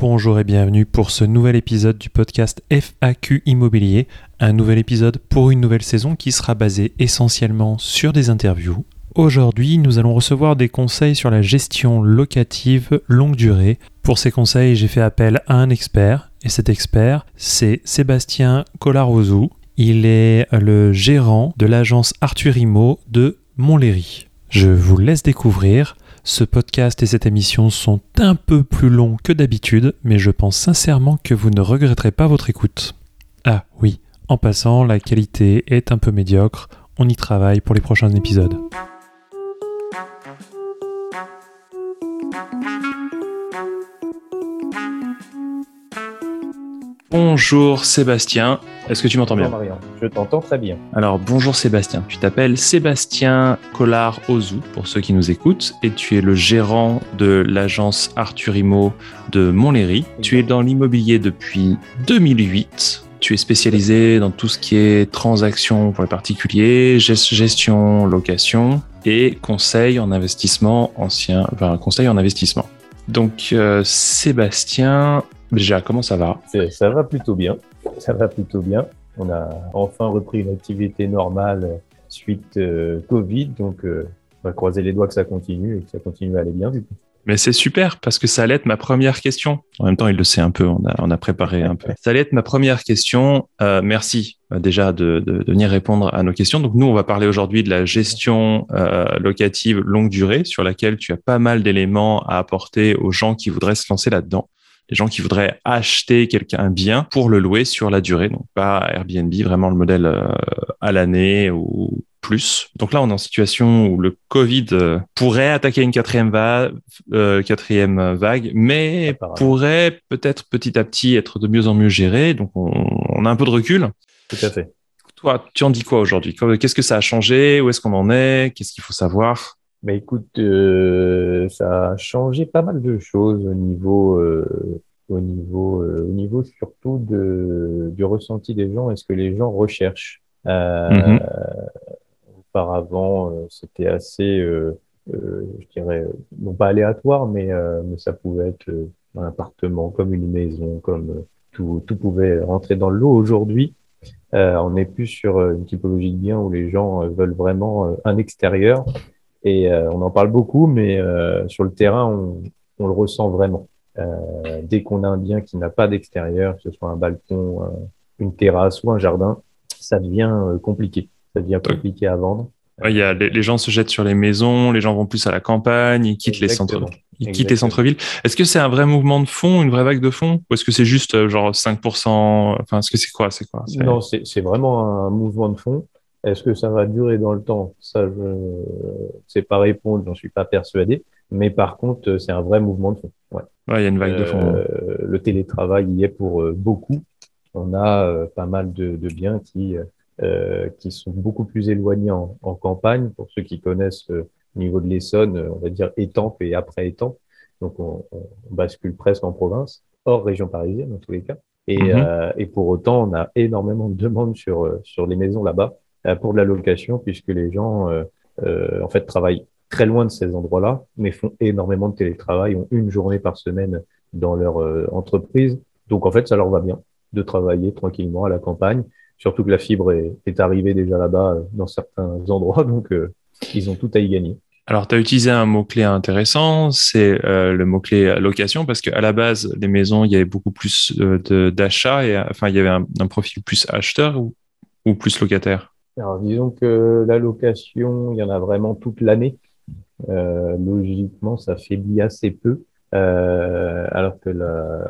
Bonjour et bienvenue pour ce nouvel épisode du podcast FAQ Immobilier, un nouvel épisode pour une nouvelle saison qui sera basé essentiellement sur des interviews. Aujourd'hui, nous allons recevoir des conseils sur la gestion locative longue durée. Pour ces conseils, j'ai fait appel à un expert, et cet expert, c'est Sébastien Colarozou. Il est le gérant de l'agence Arthur Imo de Montlhéry. Je vous laisse découvrir. Ce podcast et cette émission sont un peu plus longs que d'habitude, mais je pense sincèrement que vous ne regretterez pas votre écoute. Ah oui, en passant, la qualité est un peu médiocre, on y travaille pour les prochains épisodes. Bonjour Sébastien, est-ce que tu m'entends bien Marion, je t'entends très bien. Alors bonjour Sébastien, tu t'appelles Sébastien Collard Ozou pour ceux qui nous écoutent et tu es le gérant de l'agence Arthur Imo de Montlhéry. Tu es dans l'immobilier depuis 2008. Tu es spécialisé dans tout ce qui est transactions pour les particuliers, gestion, location et conseil en investissement ancien, enfin conseil en investissement. Donc euh, Sébastien, Déjà, comment ça va Ça va plutôt bien. Ça va plutôt bien. On a enfin repris une activité normale suite euh, Covid, donc euh, on va croiser les doigts que ça continue et que ça continue à aller bien du coup. Mais c'est super parce que ça allait être ma première question. En même temps, il le sait un peu, on a, on a préparé un peu. Ça allait être ma première question. Euh, merci déjà de, de, de, venir répondre à nos questions. Donc nous, on va parler aujourd'hui de la gestion euh, locative longue durée sur laquelle tu as pas mal d'éléments à apporter aux gens qui voudraient se lancer là-dedans les gens qui voudraient acheter quelqu'un un bien pour le louer sur la durée, donc pas Airbnb, vraiment le modèle euh, à l'année ou plus. Donc là, on est en situation où le Covid euh, pourrait attaquer une quatrième, vague, euh, quatrième vague, mais pourrait peut-être petit à petit être de mieux en mieux géré. Donc on, on a un peu de recul. Tout à fait. Toi, tu en dis quoi aujourd'hui? Qu'est-ce que ça a changé? Où est-ce qu'on en est? Qu'est-ce qu'il faut savoir? Bah écoute, euh, ça a changé pas mal de choses au niveau, euh, au niveau, euh, au niveau surtout de, du ressenti des gens et ce que les gens recherchent. Mm-hmm. Auparavant, c'était assez, je dirais, non pas aléatoire, mais, mais ça pouvait être un appartement, comme une maison, comme tout, tout pouvait rentrer dans le lot. Aujourd'hui, on n'est plus sur une typologie de bien où les gens veulent vraiment un extérieur et euh, on en parle beaucoup, mais euh, sur le terrain, on, on le ressent vraiment. Euh, dès qu'on a un bien qui n'a pas d'extérieur, que ce soit un balcon, une terrasse ou un jardin, ça devient compliqué. Ça devient compliqué à vendre. il y a, les, gens se jettent sur les maisons, les gens vont plus à la campagne, ils quittent les centres, ils quittent les centres-villes. Est-ce que c'est un vrai mouvement de fond, une vraie vague de fond, ou est-ce que c'est juste genre 5% Enfin, est-ce que c'est quoi C'est quoi Non, c'est vraiment un mouvement de fond. Est-ce que ça va durer dans le temps? Ça, je ne sais pas répondre, j'en suis pas persuadé. Mais par contre, c'est un vrai mouvement de fond. Ouais. il y a une vague de fond. Euh, le télétravail y est pour euh, beaucoup. On a euh, pas mal de, de biens qui euh, qui sont beaucoup plus éloignés en, en campagne. Pour ceux qui connaissent au niveau de l'Essonne, on va dire Étampes et après Étampes. Donc, on, on, bascule presque en province, hors région parisienne dans tous les cas. Et, mm-hmm. et pour autant, on a énormément de demandes sur sur les maisons là-bas. Euh, pour de la location, puisque les gens, euh, euh, en fait, travaillent très loin de ces endroits-là, mais font énormément de télétravail, ont une journée par semaine dans leur entreprise. Donc, en fait, ça leur va bien de travailler tranquillement à la campagne, surtout que la fibre est, est arrivée déjà là-bas dans certains endroits, donc ils ont tout à y gagner. Alors, tu as utilisé un mot-clé intéressant, c'est euh, le mot-clé location, parce qu'à la base, les maisons, il y avait beaucoup plus d'achats, et enfin, il y avait un, un profil plus acheteur ou, ou plus locataire? Alors, disons que la location, il y en a vraiment toute l'année. Euh, logiquement, ça faiblit assez peu. Euh, alors que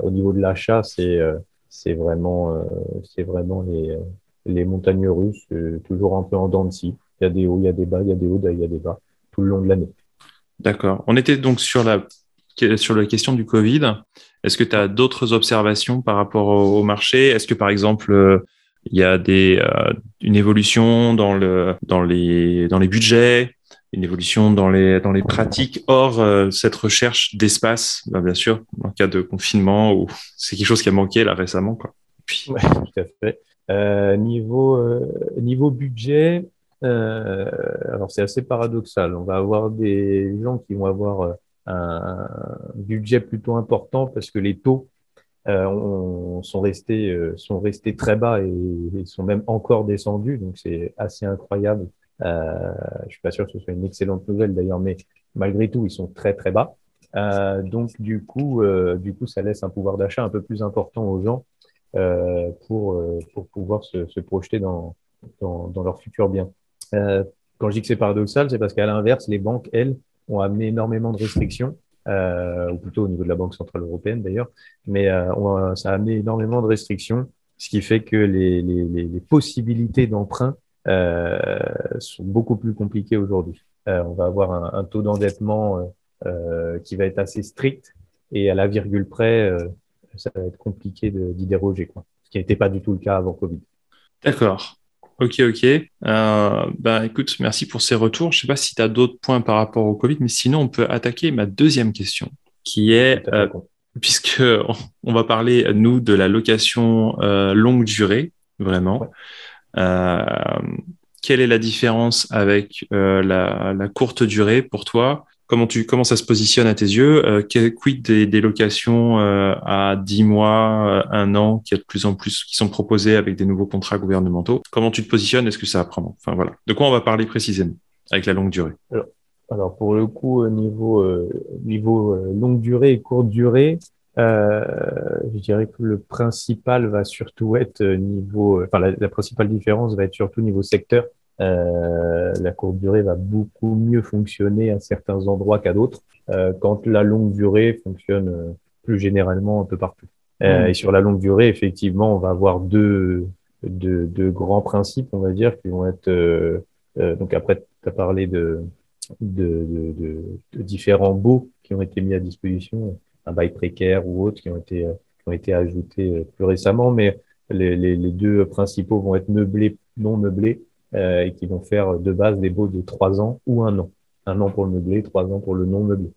au niveau de l'achat, c'est euh, c'est vraiment c'est vraiment les les montagnes russes, toujours un peu en dents de scie. Il y a des hauts, il y a des bas, il y a des hauts, il y a des bas tout le long de l'année. D'accord. On était donc sur la sur la question du Covid. Est-ce que tu as d'autres observations par rapport au, au marché? Est-ce que par exemple il y a des, euh, une évolution dans, le, dans, les, dans les budgets, une évolution dans les, dans les pratiques. Or, euh, cette recherche d'espace, bah, bien sûr, en cas de confinement, ou c'est quelque chose qui a manqué là récemment. Quoi. Puis... Tout à fait. Euh, niveau, euh, niveau budget, alors c'est assez paradoxal. On va avoir des gens qui vont avoir un budget plutôt important parce que les taux sont restés sont restés très bas et, et sont même encore descendus. Donc c'est assez incroyable. Euh, je suis pas sûr que ce soit une excellente nouvelle d'ailleurs, mais malgré tout, ils sont très très bas. Euh, donc du coup, euh, du coup, ça laisse un pouvoir d'achat un peu plus important aux gens euh, pour euh, pour pouvoir se, se projeter dans, dans, dans leur futur bien. Euh, quand je dis que c'est paradoxal, c'est parce qu'à l'inverse, les banques, elles, ont amené énormément de restrictions, ou plutôt au niveau de la Banque centrale européenne d'ailleurs, mais ça a amené énormément de restrictions, ce qui fait que les, les, les possibilités d'emprunt sont beaucoup plus compliquées aujourd'hui. on va avoir un, un taux d'endettement euh, qui va être assez strict et à la virgule près, euh, ça va être compliqué d'y déroger, quoi. Ce qui n'était pas du tout le cas avant Covid. D'accord. Ok, ok. Euh, bah, écoute, merci pour ces retours. Je ne sais pas si tu as d'autres points par rapport au Covid, mais sinon, on peut attaquer ma deuxième question, qui est, euh, puisque on, va parler, nous, de la location euh, longue durée, vraiment. Ouais. Euh, quelle est la différence avec la, la, courte durée pour toi? Comment, tu, comment ça se positionne à tes yeux? Euh, Quid des, des locations euh, à 10 mois, euh, un an, qui, a de plus en plus, qui sont proposées avec des nouveaux contrats gouvernementaux? Comment tu te positionnes? Est-ce que ça apprend? Enfin voilà. De quoi on va parler précisément avec la longue durée? Alors, pour le coup, niveau, euh, niveau euh, longue durée et courte durée, euh, je dirais que le principal va surtout être niveau, enfin la, la principale différence va être surtout niveau secteur. Euh, la courte durée va beaucoup mieux fonctionner à certains endroits qu'à d'autres, euh, quand la longue durée fonctionne euh, plus généralement un peu partout. Euh, mmh. Et sur la longue durée, effectivement, on va avoir deux, deux, deux, grands principes, on va dire, qui vont être... Euh, donc après, tu as parlé de, de, de, de, différents baux qui ont été mis à disposition, un bail précaire ou autres qui ont été, qui ont été ajoutés plus récemment, mais les, les, les deux principaux vont être meublés, non meublés euh, et qui vont faire de base des baux de trois ans ou un an. Un an pour le meublé, trois ans pour le non meublé.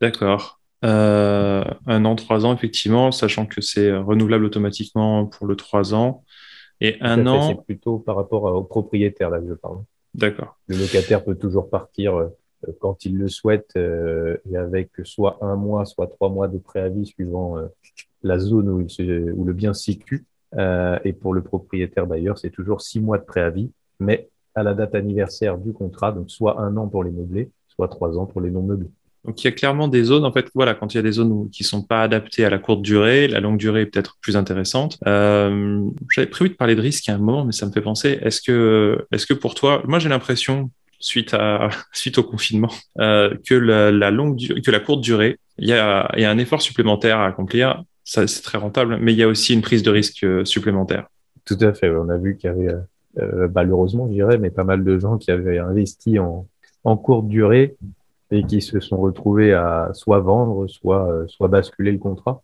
D'accord. Euh, un an, trois ans, effectivement, sachant que c'est renouvelable automatiquement pour le trois ans. Et un an. C'est plutôt par rapport au propriétaire, là, que je parle. D'accord. Le locataire peut toujours partir euh, quand il le souhaite euh, et avec soit un mois, soit trois mois de préavis suivant euh, la zone où, le bien se situe. Euh, et pour le propriétaire d'ailleurs, c'est toujours six mois de préavis, mais à la date anniversaire du contrat, donc soit un an pour les meublés, soit trois ans pour les non meublés. Donc il y a clairement des zones, en fait, voilà, quand il y a des zones où, qui sont pas adaptées à la courte durée, la longue durée est peut-être plus intéressante. Euh, J'avais prévu de parler de risque à un moment, mais ça me fait penser, est-ce que, est-ce que pour toi, moi j'ai l'impression, suite au confinement, euh, que la, courte durée, il y a, un effort supplémentaire à accomplir c'est très rentable, mais il y a aussi une prise de risque euh, supplémentaire. Tout à fait. On a vu qu'il y avait, euh, malheureusement, je dirais, mais pas mal de gens qui avaient investi en, courte durée et qui se sont retrouvés à soit vendre, soit, basculer le contrat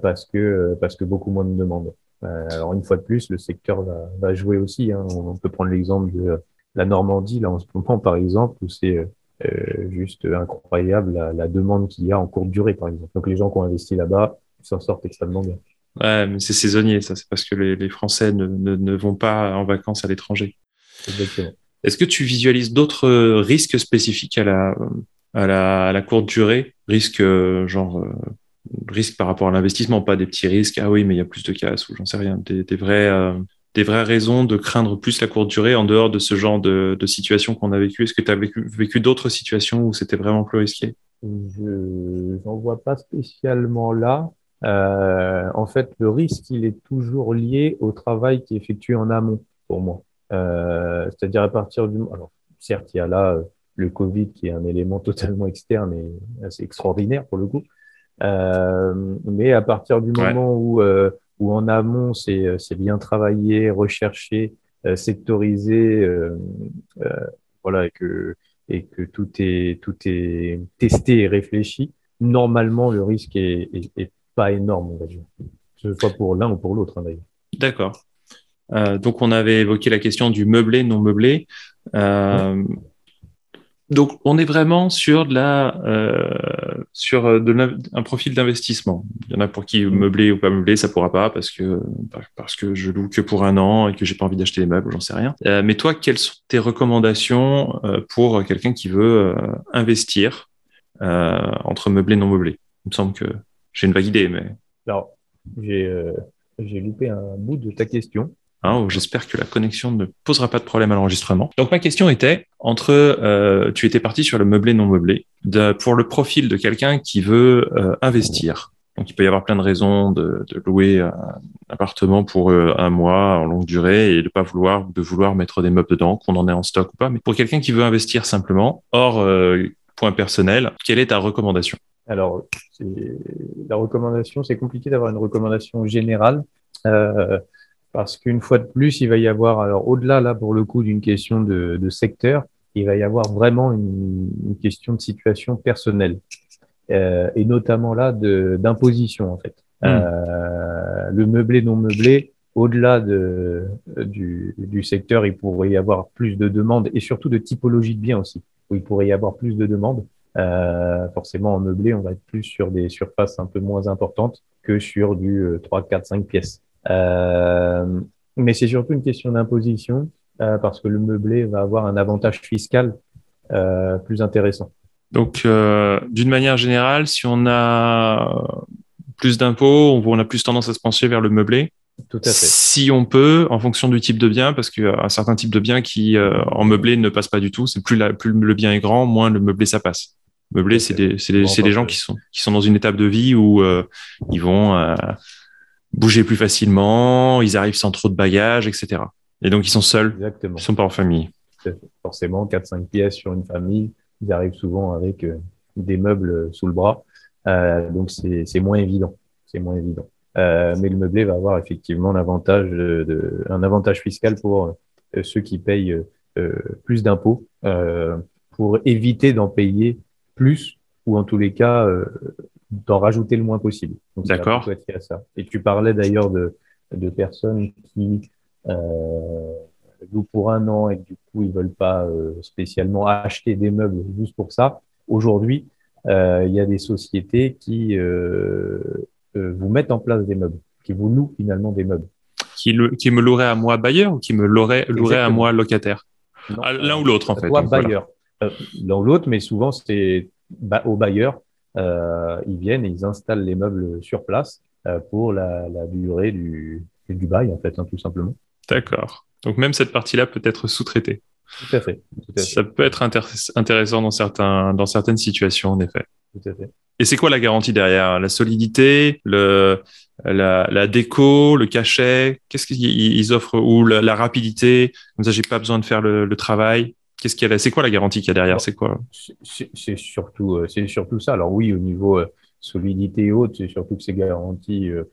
parce que beaucoup moins de demandes. Alors une fois de plus, le secteur va, va jouer aussi. Hein. On peut prendre l'exemple de la Normandie là en ce moment, par exemple, où c'est euh, juste incroyable la, la demande qu'il y a en courte durée, par exemple. Donc les gens qui ont investi là-bas s'en sortent extrêmement bien. Ouais, mais c'est saisonnier, ça. C'est parce que les, les Français ne, ne, ne, vont pas en vacances à l'étranger. Exactement. Est-ce que tu visualises d'autres risques spécifiques à la, à la, à la courte durée? Risques genre euh, risques par rapport à l'investissement, pas des petits risques. Ah oui, mais il y a plus de casse ou j'en sais rien. Des, des vrais, euh, des vraies raisons de craindre plus la courte durée en dehors de ce genre de, de situation qu'on a vécu? Est-ce que tu as vécu, vécu d'autres situations où c'était vraiment plus risqué? Je n'en vois pas spécialement là. Euh, en fait, le risque, il est toujours lié au travail qui est effectué en amont, pour moi. Euh, C'est-à-dire à partir du... Alors, certes, il y a là euh, le Covid qui est un élément totalement externe et assez extraordinaire pour le coup. Euh, mais à partir du moment ouais. où, euh, où en amont, c'est bien travaillé, recherché, euh, sectorisé, voilà, et que, et que tout est, tout est testé et réfléchi, normalement, le risque est, est, est pas énorme, on va dire. Que ce soit pour l'un ou pour l'autre, hein, d'ailleurs. D'accord. Euh, donc, on avait évoqué la question du meublé, non meublé. Euh, ouais. Donc, on est vraiment sur de la, euh, sur de un profil d'investissement. Il y en a pour qui meublé ou pas meublé, ça pourra pas parce que parce que je loue que pour un an et que j'ai pas envie d'acheter des meubles, j'en sais rien. Euh, mais toi, quelles sont tes recommandations euh, pour quelqu'un qui veut euh, investir entre meublé et non meublé Il me semble que j'ai une vague idée, mais. Alors, j'ai j'ai loupé un bout de ta question. Hein, j'espère que la connexion ne posera pas de problème à l'enregistrement. Donc ma question était entre, euh, tu étais parti sur le meublé non meublé, pour le profil de quelqu'un qui veut euh, investir. Donc il peut y avoir plein de raisons de, louer un appartement pour euh, un mois en longue durée et de pas vouloir de vouloir mettre des meubles dedans, qu'on en ait en stock ou pas. Mais pour quelqu'un qui veut investir simplement, hors point personnel, quelle est ta recommandation? Alors la recommandation, c'est compliqué d'avoir une recommandation générale. Parce qu'une fois de plus, il va y avoir, alors au-delà là pour le coup d'une question de, de, secteur, il va y avoir vraiment une, une question de situation personnelle euh, et notamment là d'imposition en fait. Hmm. Euh, le meublé non meublé, au-delà de, du, du, secteur, il pourrait y avoir plus de demandes et surtout de typologie de biens aussi, où il pourrait y avoir plus de demandes. Euh, forcément, en meublé, on va être plus sur des surfaces un peu moins importantes que sur du 3, 4, 5 pièces. Euh, mais c'est surtout une question d'imposition euh, parce que le meublé va avoir un avantage fiscal euh, plus intéressant. Donc, d'une manière générale, si on a plus d'impôts, on a plus tendance à se pencher vers le meublé. Tout à fait. Si on peut, en fonction du type de bien, parce qu'il y a un certain type de bien qui, en meublé, ne passe pas du tout. C'est plus, la, plus le bien est grand, moins le meublé ça passe. Meublé, c'est des, c'est des, des, gens qui sont, qui sont dans une étape de vie où ils vont bouger plus facilement, ils arrivent sans trop de bagages, etc. Et donc ils sont seuls, Exactement. ils sont pas en famille. Forcément, 4-5 pièces sur une famille, ils arrivent souvent avec euh, des meubles sous le bras, euh, donc c'est moins évident. C'est moins évident. Euh, mais le meublé va avoir effectivement l'avantage de, un avantage fiscal pour euh, ceux qui payent euh, plus d'impôts pour éviter d'en payer plus ou en tous les cas d'en rajouter le moins possible. D'accord. Et tu parlais d'ailleurs de, de personnes qui euh, louent pour un an et du coup ils veulent pas euh, spécialement acheter des meubles juste pour ça. Aujourd'hui, euh, il y a des sociétés qui euh, euh, vous mettent en place des meubles, qui vous louent finalement des meubles. Qui, le, qui me louerait à moi bailleur ou qui me louerait, louerait à moi locataire? Ah, L'un ou l'autre en fait. Toi bailleur. Voilà. L'un ou l'autre, mais souvent c'est au bailleur ils viennent et ils installent les meubles sur place euh, pour la, la, durée du, du bail, en fait, hein, tout simplement. D'accord. Donc même cette partie-là peut être sous-traitée. Tout à fait. Tout à fait. Ça peut être intéressant dans, certains, dans certaines situations, en effet. Tout à fait. Et c'est quoi la garantie derrière? La solidité, le, la, la déco, le cachet? Qu'est-ce qu'ils offrent? Ou la, la, rapidité? Comme ça, j'ai pas besoin de faire le, le travail. Qu'est-ce qu'il y a C'est quoi la garantie qu'il y a derrière? C'est quoi? C'est surtout, euh, c'est surtout ça. Alors oui, au niveau euh, solidité haute, c'est surtout que c'est garanti. Euh,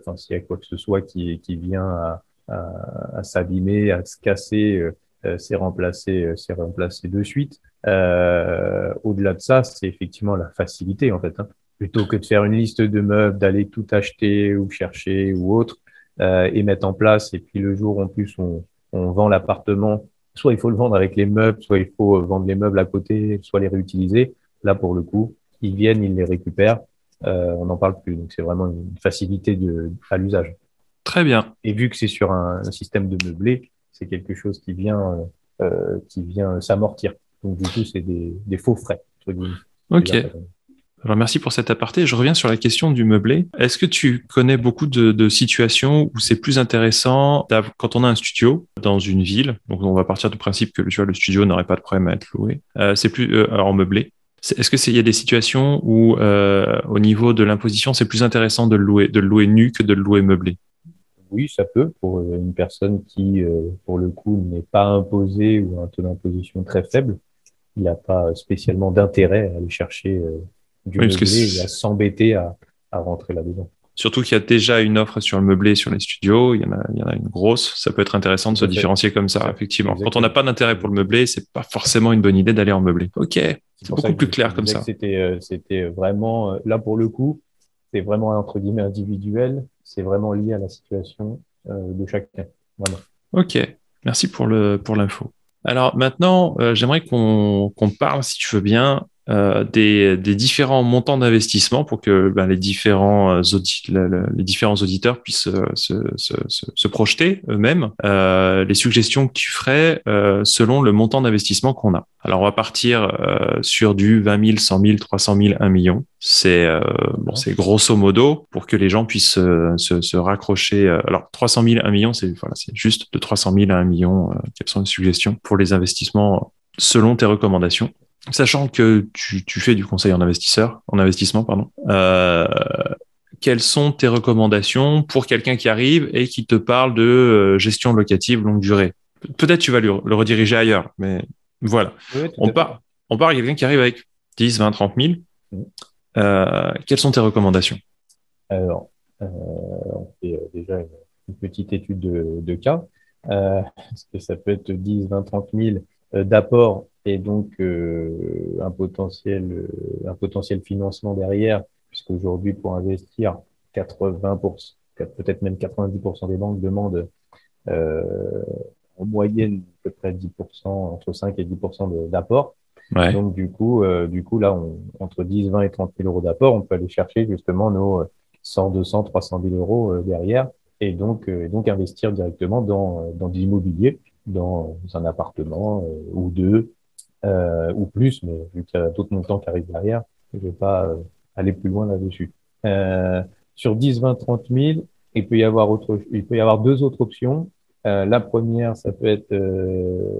enfin, s'il y a quoi que ce soit qui, qui vient à, à, à s'abîmer, à se casser, euh, c'est remplacé, c'est remplacé de suite. Euh, Au-delà de ça, c'est effectivement la facilité en fait. Hein. Plutôt que de faire une liste de meubles, d'aller tout acheter ou chercher ou autre et mettre en place. Et puis le jour en plus on, on vend l'appartement soit il faut le vendre avec les meubles, soit il faut vendre les meubles à côté, soit les réutiliser. Là, pour le coup, ils viennent, ils les récupèrent, euh, on n'en parle plus. Donc, c'est vraiment une facilité de, à l'usage. Très bien. Et vu que c'est sur un, un, système de meublé, c'est quelque chose qui vient, euh, qui vient s'amortir. Donc, du coup, c'est des, des, faux frais. Ok. Alors merci pour cet aparté. Je reviens sur la question du meublé. Est-ce que tu connais beaucoup de, situations où c'est plus intéressant quand on a un studio dans une ville Donc on va partir du principe que le studio n'aurait pas de problème à être loué. Euh, c'est plus euh, en meublé. Est-ce que il y a des situations où euh, au niveau de l'imposition c'est plus intéressant de le louer de le louer nu que de le louer meublé? Oui, ça peut pour une personne qui pour le coup n'est pas imposée ou un taux d'imposition très faible. Il n'a pas spécialement d'intérêt à aller chercher du oui, meublé et à s'embêter à, à, rentrer là-dedans. Surtout qu'il y a déjà une offre sur le meublé sur les studios, il y en a, il y en a une grosse. Ça peut être intéressant de se différencier comme ça, effectivement. Exactement. Quand on n'a pas d'intérêt pour le meublé, c'est pas forcément une bonne idée d'aller en meublé. Ok, c'est beaucoup plus clair comme ça. C'était, euh, c'était vraiment là pour le coup, c'est vraiment entre guillemets individuel. C'est vraiment lié à la situation euh, de chacun. Ok, merci pour le pour l'info. Alors maintenant, euh, j'aimerais qu'on qu'on parle, si tu veux bien, euh, des, des, différents montants d'investissement pour que ben, les, différents euh, les différents auditeurs puissent euh, se, se, se, se projeter eux-mêmes euh, les suggestions que tu ferais euh, selon le montant d'investissement qu'on a. Alors, on va partir euh, sur du 20 000, 100 000, 300 000, 1 million. C'est bon, c'est grosso modo pour que les gens puissent se, se, raccrocher. alors, 300 000, 1 million, c'est voilà, c'est juste de 300 000 à 1 million. quelles sont les suggestions pour les investissements selon tes recommandations Sachant que tu, tu fais du conseil en investisseur, en investissement, pardon. quelles sont tes recommandations pour quelqu'un qui arrive et qui te parle de gestion locative longue durée? Peut-être tu vas le rediriger ailleurs, mais voilà. on, part, on part quelqu'un qui arrive avec 10, 20, 30 000. quelles sont tes recommandations? Alors, euh, on fait euh, déjà une, petite étude de, cas. Euh, parce que ça peut être 10, 20, 30 000 d'apport et donc un, potentiel, un potentiel financement derrière, puisqu'aujourd'hui, pour investir, 80%, peut-être même 90% des banques demandent en moyenne à peu près 10%, entre 5 et 10% d'apport. Donc du coup, euh, du coup là, on, entre 10, 20 et 30 000 euros d'apport, on peut aller chercher justement nos 100, 200, 300 000 euros euh, derrière et donc, euh, donc investir directement dans, dans de l'immobilier, dans un appartement ou deux ou plus, mais vu qu'il y a d'autres montants qui arrivent derrière, je vais pas aller plus loin là-dessus. sur 10, 20, 30 000, il peut y avoir autre, il peut y avoir deux autres options. Euh, la première, ça peut être, euh,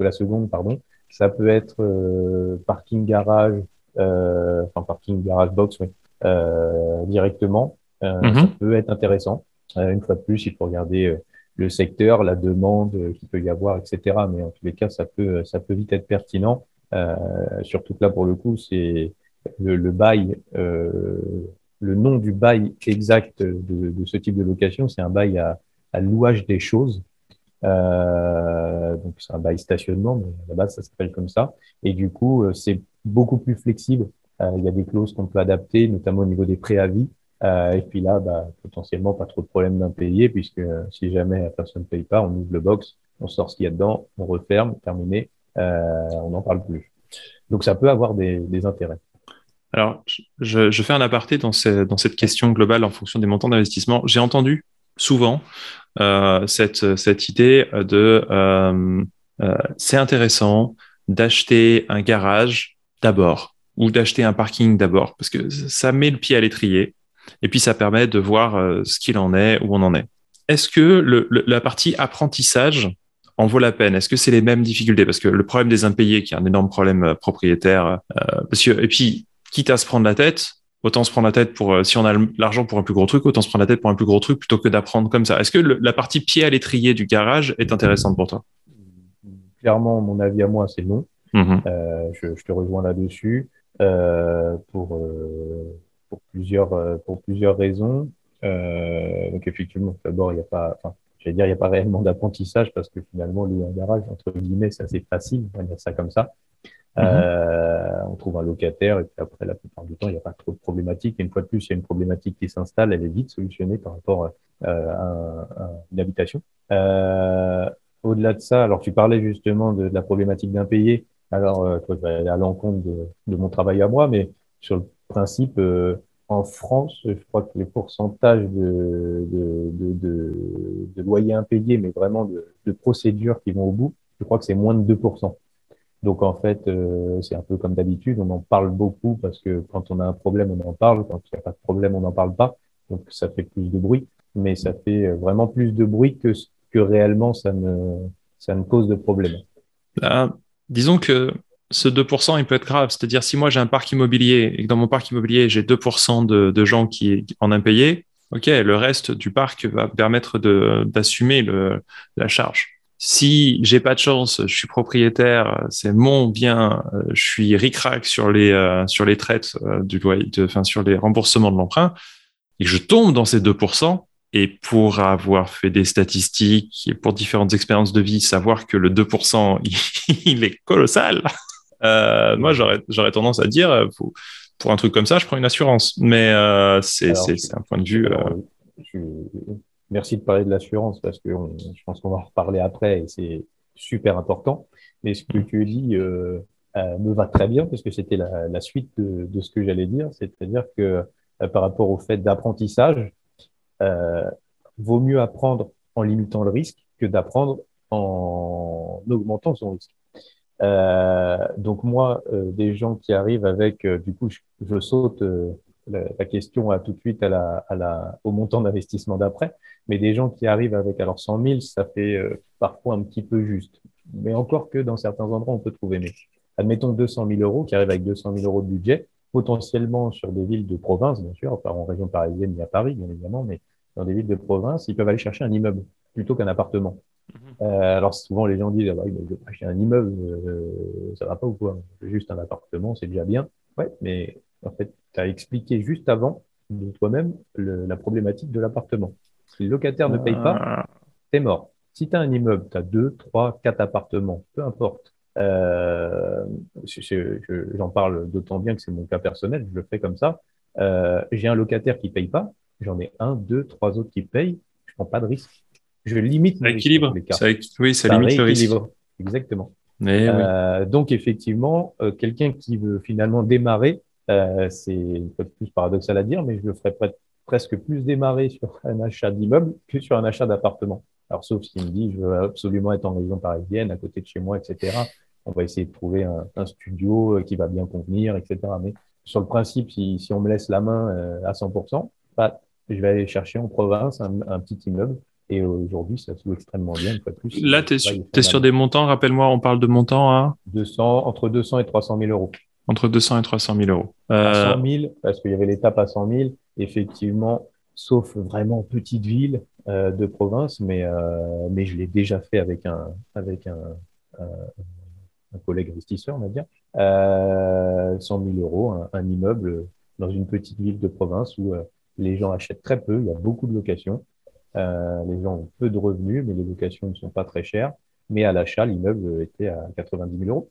la seconde, pardon, ça peut être euh, parking garage, euh, enfin parking garage box, oui, euh, directement. Mhm. Ça peut être intéressant. une fois de plus, il faut regarder le secteur, la demande qu'il peut y avoir, etc. Mais en tous les cas, ça peut, ça peut vite être pertinent. surtout que là, pour le coup, c'est le, le, bail, le nom du bail exact de, de ce type de location, c'est un bail à, à louage des choses. Euh, donc c'est un bail stationnement, mais à la base ça s'appelle comme ça. Et du coup, euh, c'est beaucoup plus flexible. Euh, il y a des clauses qu'on peut adapter, notamment au niveau des préavis. Euh, et puis là, bah, potentiellement pas trop de problème d'impayé, puisque si jamais la personne ne paye pas, on ouvre le box, on sort ce qu'il y a dedans, on referme, terminé, on n'en parle plus. Donc ça peut avoir des, intérêts. Alors, je, fais un aparté dans, dans cette question globale en fonction des montants d'investissement. J'ai entendu souvent euh, cette, cette idée de euh, euh, c'est intéressant d'acheter un garage d'abord ou d'acheter un parking d'abord parce que ça met le pied à l'étrier et puis ça permet de voir ce qu'il en est, où on en est. Est-ce que le, la partie apprentissage en vaut la peine? Est-ce que c'est les mêmes difficultés? Parce que le problème des impayés, qui est un énorme problème propriétaire, parce que, et puis, quitte à se prendre la tête, autant se prendre la tête pour, euh, si on a l'argent pour un plus gros truc, autant se prendre la tête pour un plus gros truc plutôt que d'apprendre comme ça. Est-ce que la partie pied à l'étrier du garage est intéressante pour toi? Clairement, mon avis à moi, c'est non. Mm-hmm. Euh, je, je, te rejoins là-dessus euh, pour, euh, pour, plusieurs, euh, pour plusieurs raisons. donc effectivement, d'abord, il n'y a pas, enfin, je vais dire, il n'y a pas réellement d'apprentissage parce que finalement, louer un garage, entre guillemets, c'est assez facile, on va dire ça comme ça. Mhm. Euh, on trouve un locataire et puis après, la plupart du temps, il n'y a pas trop de problématiques. Et une fois de plus, il y a une problématique qui s'installe, elle est vite solutionnée par rapport euh, à, une habitation. Euh, au-delà de ça, alors tu parlais justement de, la problématique d'impayé. Alors, euh, toi, je vais aller à l'encontre de, de, mon travail à moi, mais sur le principe, euh, en France, je crois que les pourcentages de, loyers impayés, mais vraiment de, procédures qui vont au bout, je crois que c'est moins de 2%. Donc en fait, euh, c'est un peu comme d'habitude, on en parle beaucoup parce que quand on a un problème, on en parle, quand il n'y a pas de problème, on n'en parle pas. Donc ça fait plus de bruit, mais ça fait euh, vraiment plus de bruit que que réellement ça ne cause de problème. disons que ce 2%, il peut être grave. C'est-à-dire, si moi j'ai un parc immobilier et que dans mon parc immobilier, j'ai 2% de, gens qui en impayés, ok, le reste du parc va permettre d'assumer la charge si j'ai pas de chance, je suis propriétaire, c'est mon bien, euh, je suis ricrac sur les euh, sur les traites euh, du loyer, enfin sur les remboursements de l'emprunt, et je tombe dans ces 2%. Et pour avoir fait des statistiques et pour différentes expériences de vie, savoir que le 2%, il, est colossal. Moi, j'aurais tendance à dire, pour un truc comme ça, je prends une assurance. Mais c'est un point de vue. Je, merci de parler de l'assurance parce que je pense qu'on va en reparler après et c'est super important. Mais ce que mm. tu dis euh, euh, me va très bien parce que c'était la, la, suite de, de, ce que j'allais dire, c'est-à-dire que euh, par rapport au fait d'apprentissage, euh, vaut mieux apprendre en limitant le risque que d'apprendre en augmentant son risque. Donc moi, des gens qui arrivent avec, du coup, je, saute la, question à tout de suite à à au montant d'investissement d'après, mais des gens qui arrivent avec alors 100 000, ça fait parfois un petit peu juste. Mais encore que dans certains endroits, on peut trouver mieux. Admettons 200 000 euros, qui arrivent avec 200 000 euros de budget, potentiellement sur des villes de province, bien sûr, enfin en région parisienne, il y a Paris, bien évidemment, mais dans des villes de province, ils peuvent aller chercher un immeuble plutôt qu'un appartement. Mhm. Euh, alors souvent les gens disent ah bah, je vais acheter un immeuble, euh, ça va pas ou quoi? Juste un appartement, c'est déjà bien. Ouais, mais en fait, tu as expliqué juste avant de toi-même la problématique de l'appartement. Si le locataire ne paye pas, ah. t'es mort. Si tu as un immeuble, tu as deux, trois, quatre appartements, peu importe. Euh, J'en parle d'autant bien que c'est mon cas personnel, je le fais comme ça. Euh, J'ai un locataire qui paye pas, j'en ai un, deux, trois autres qui payent, je prends pas de risque. Je limite équilibre. Oui, ça, limite le risque. Exactement. euh, Donc effectivement, euh, quelqu'un qui veut finalement démarrer, euh, c'est un peu plus paradoxal à dire, mais je le ferais presque plus démarrer sur un achat d'immeuble que sur un achat d'appartement. Alors sauf s'il me dit je veux absolument être en région parisienne, à côté de chez moi, etc. On va essayer de trouver un, un studio qui va bien convenir, etc. Mais sur le principe, si, si on me laisse la main à 100%, bah, je vais aller chercher en province un, un petit immeuble. Et aujourd'hui, ça se loue extrêmement bien. Une fois plus, Là, tu es, sur des montants, rappelle-moi, on parle de montants à 200, Entre 200 et 300 000 euros. Entre 200 et 300 000 euros. Euh... 100 000, parce qu'il y avait l'étape à 100 000. Effectivement, sauf vraiment petite ville euh, de province, mais, euh, mais je l'ai déjà fait avec un, avec un, un, un collègue investisseur, on va dire. Euh, 100 000 euros, un, un, immeuble dans une petite ville de province où euh, les gens achètent très peu, il y a beaucoup de locations. Euh, les gens ont peu de revenus, mais les locations ne sont pas très chères. Mais à l'achat, l'immeuble était à 90 000 euros.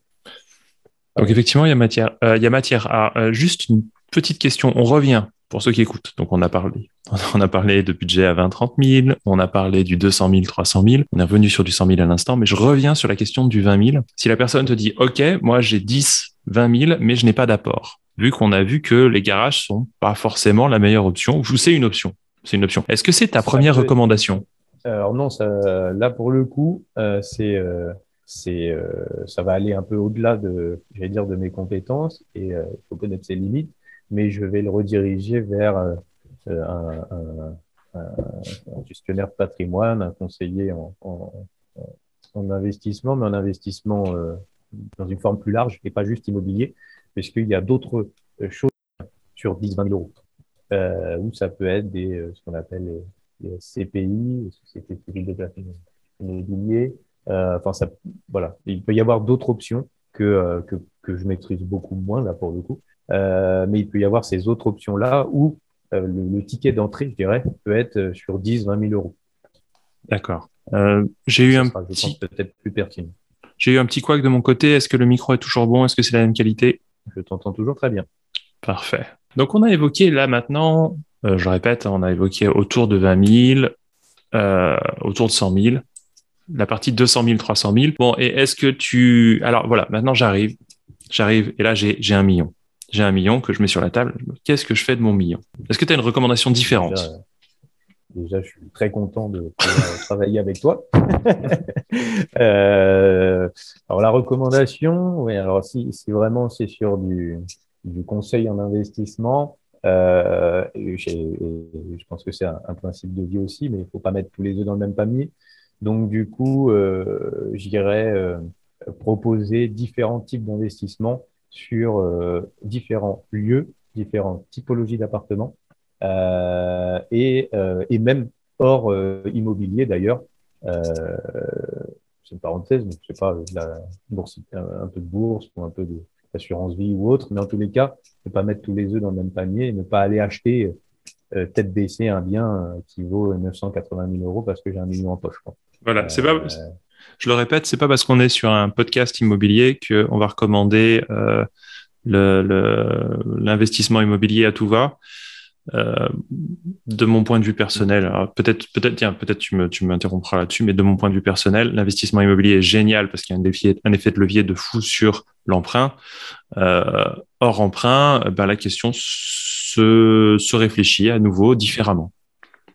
Donc effectivement, il y a matière. Euh, il y a matière à euh, juste une petite question. On revient pour ceux qui écoutent. Donc on a parlé, on a parlé de budget à 20-30 000, on a parlé du 200 000, 300 000, on est revenu sur du 100 000 à l'instant, mais je reviens sur la question du 20 000. Si la personne te dit, OK, moi j'ai 10, 20 000, mais je n'ai pas d'apport, vu qu'on a vu que les garages sont pas forcément la meilleure option, ou c'est une option. C'est une option. Est-ce que c'est ta première recommandation? Alors non, ça, là pour le coup, euh, c'est euh, c'est euh, ça va aller un peu au-delà de, j'allais dire, de mes compétences et euh, il faut connaître ses limites, mais je vais le rediriger vers euh, un, un, un, gestionnaire de patrimoine, un conseiller en, en, en investissement, mais en investissement dans une forme plus large et pas juste immobilier, puisqu'il y a d'autres choses sur 10-20 euros euh, ou ça peut être des, euh, ce qu'on appelle les, les CPI, Société civile de placement immobilier. Euh, enfin, ça, voilà, il peut y avoir d'autres options que, euh, que, que je maîtrise beaucoup moins là pour le coup. Euh, mais il peut y avoir ces autres options-là où euh, le, le, ticket d'entrée, je dirais, peut être sur 10, 20 000 euros. D'accord. J'ai eu un petit... peut-être plus pertinent. J'ai eu un petit couac de mon côté. Est-ce que le micro est toujours bon? Est-ce que c'est la même qualité? Je t'entends toujours très bien. Parfait. Donc on a évoqué là maintenant, euh, je répète, on a évoqué autour de 20 000, euh, autour de 100 000, la partie 200 000, 300 000. Bon, et est-ce que tu... Alors voilà, maintenant j'arrive, j'arrive, et là j'ai un million. J'ai un million que je mets sur la table. Qu'est-ce que je fais de mon million? Est-ce que tu as une recommandation différente? Déjà, déjà, je suis très content de travailler avec toi. euh, alors la recommandation, oui, alors si, si vraiment c'est sur du du conseil en investissement. Euh, je pense que c'est un, principe de vie aussi, mais il faut pas mettre tous les œufs dans le même panier. Donc, du coup, euh, j'irais euh, proposer différents types d'investissements sur euh, différents lieux, différentes typologies d'appartements euh, et, et même hors immobilier d'ailleurs. c'est une parenthèse, mais je sais pas, un peu de bourse ou un peu de, assurance vie ou autre, mais en tous les cas, ne pas mettre tous les œufs dans le même panier et ne pas aller acheter euh, tête baissée un bien euh, qui vaut 980 000 euros parce que j'ai un million en poche. Quoi. Voilà, c'est pas. Euh, je le répète, c'est pas parce qu'on est sur un podcast immobilier qu'on va recommander euh, l'investissement immobilier à tout va. Euh, de mon point de vue personnel, peut-être, peut-être, tiens, peut-être tu me, tu m'interrompras là-dessus, mais de mon point de vue personnel, l'investissement immobilier est génial parce qu'il y a un, défi, un effet de levier de fou sur l'emprunt. Euh, hors emprunt, ben, la question se, se réfléchit à nouveau différemment.